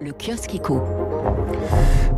Le kiosque éco.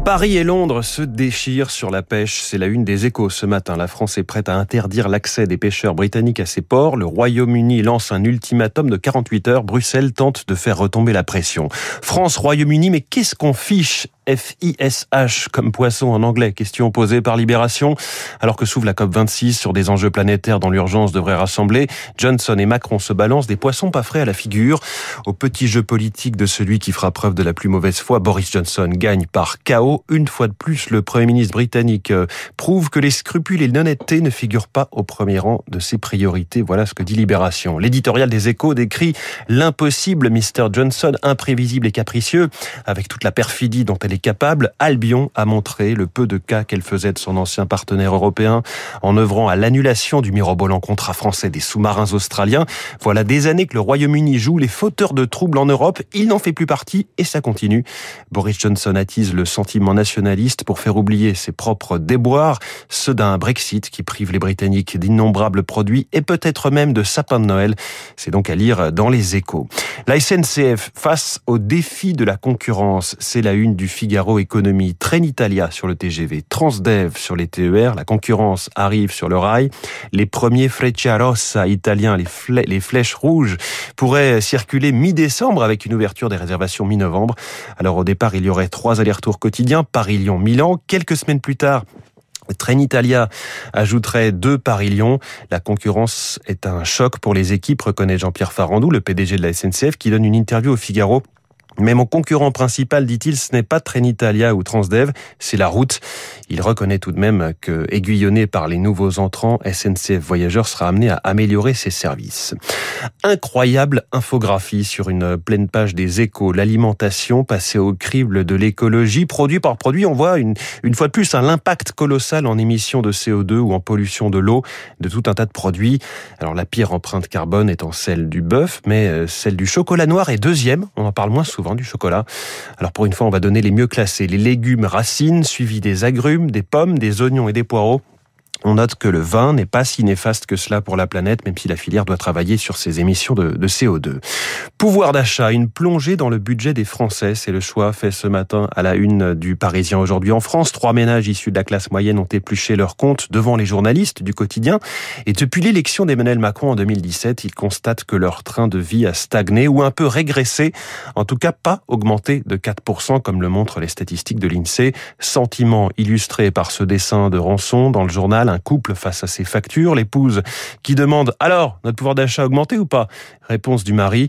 Paris et Londres se déchirent sur la pêche. C'est la une des échos ce matin. La France est prête à interdire l'accès des pêcheurs britanniques à ses ports. Le Royaume-Uni lance un ultimatum de 48 heures. Bruxelles tente de faire retomber la pression. France, Royaume-Uni, mais qu'est-ce qu'on fiche? FISH comme poisson en anglais. Question posée par Libération. Alors que s'ouvre la COP26 sur des enjeux planétaires dont l'urgence devrait rassembler, Johnson et Macron se balancent des poissons pas frais à la figure. Au petit jeu politique de celui qui fera preuve de la plus mauvaise foi, Boris Johnson gagne par chaos. Une fois de plus, le Premier ministre britannique euh, prouve que les scrupules et l'honnêteté ne figurent pas au premier rang de ses priorités. Voilà ce que dit Libération. L'éditorial des échos décrit l'impossible Mr. Johnson, imprévisible et capricieux, avec toute la perfidie dont elle est capable, Albion a montré le peu de cas qu'elle faisait de son ancien partenaire européen en œuvrant à l'annulation du mirobolant contrat français des sous-marins australiens. Voilà des années que le Royaume-Uni joue les fauteurs de troubles en Europe. Il n'en fait plus partie et ça continue. Boris Johnson attise le sentiment nationaliste pour faire oublier ses propres déboires, ceux d'un Brexit qui prive les Britanniques d'innombrables produits et peut-être même de sapins de Noël. C'est donc à lire dans les échos. La SNCF face au défi de la concurrence, c'est la une du Figaro Économie, Trenitalia sur le TGV, Transdev sur les TER, la concurrence arrive sur le rail, les premiers Frecciarossa italiens, les, les flèches rouges, pourraient circuler mi-décembre avec une ouverture des réservations mi-novembre. Alors au départ, il y aurait trois allers-retours quotidiens, Paris-Lyon, Milan. Quelques semaines plus tard, Trenitalia ajouterait deux Paris-Lyon. La concurrence est un choc pour les équipes, reconnaît Jean-Pierre Farandou, le PDG de la SNCF, qui donne une interview au Figaro mais mon concurrent principal, dit-il, ce n'est pas Trenitalia ou Transdev, c'est la route. Il reconnaît tout de même que, aiguillonné par les nouveaux entrants, SNCF Voyageurs sera amené à améliorer ses services. Incroyable infographie sur une pleine page des échos. L'alimentation passée au crible de l'écologie. Produit par produit, on voit une, une fois de plus un impact colossal en émissions de CO2 ou en pollution de l'eau de tout un tas de produits. Alors la pire empreinte carbone étant celle du bœuf, mais euh, celle du chocolat noir est deuxième. On en parle moins souvent du chocolat. Alors pour une fois, on va donner les mieux classés. Les légumes racines, suivis des agrumes, des pommes, des oignons et des poireaux. On note que le vin n'est pas si néfaste que cela pour la planète, même si la filière doit travailler sur ses émissions de, CO2. Pouvoir d'achat, une plongée dans le budget des Français, c'est le choix fait ce matin à la une du Parisien aujourd'hui en France. Trois ménages issus de la classe moyenne ont épluché leurs comptes devant les journalistes du quotidien. Et depuis l'élection d'Emmanuel Macron en 2017, ils constatent que leur train de vie a stagné ou un peu régressé, en tout cas pas augmenté de 4% comme le montrent les statistiques de l'INSEE. Sentiment illustré par ce dessin de rançon dans le journal un couple face à ses factures, l'épouse qui demande alors notre pouvoir d'achat a augmenté ou pas? Réponse du mari.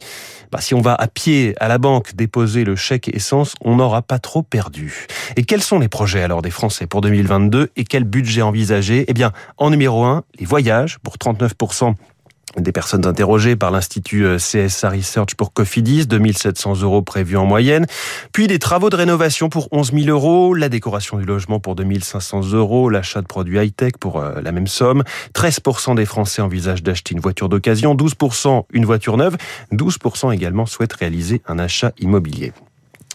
Bah, si on va à pied à la banque déposer le chèque essence, on n'aura pas trop perdu. Et quels sont les projets alors des Français pour 2022 et quel budget envisagé Eh bien, en numéro 1, les voyages pour 39 des personnes interrogées par l'Institut euh, CSA Research pour Cofidis, 2700 euros prévus en moyenne. Puis des travaux de rénovation pour 11 000 euros, la décoration du logement pour 2500 euros, l'achat de produits high-tech pour euh, la même somme. 13% des Français envisagent d'acheter une voiture d'occasion, 12% une voiture neuve, 12% également souhaitent réaliser un achat immobilier.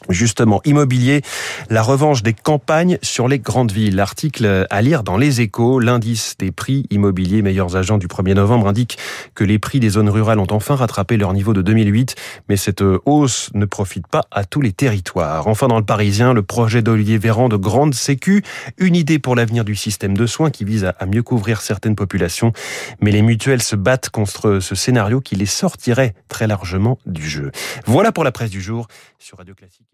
Justement, immobilier, la revanche des campagnes sur les grandes villes. L'article à lire dans Les Échos, l'indice des prix immobiliers meilleurs agents du 1er novembre indique que les prix des zones rurales ont enfin rattrapé leur niveau de 2008, mais cette hausse ne profite pas à tous les territoires. Enfin, dans le Parisien, le projet d'Olivier Véran de Grande Sécu, une idée pour l'avenir du système de soins qui vise à mieux couvrir certaines populations, mais les mutuelles se battent contre ce scénario qui les sortirait très largement du jeu. Voilà pour la presse du jour sur Radio Classique.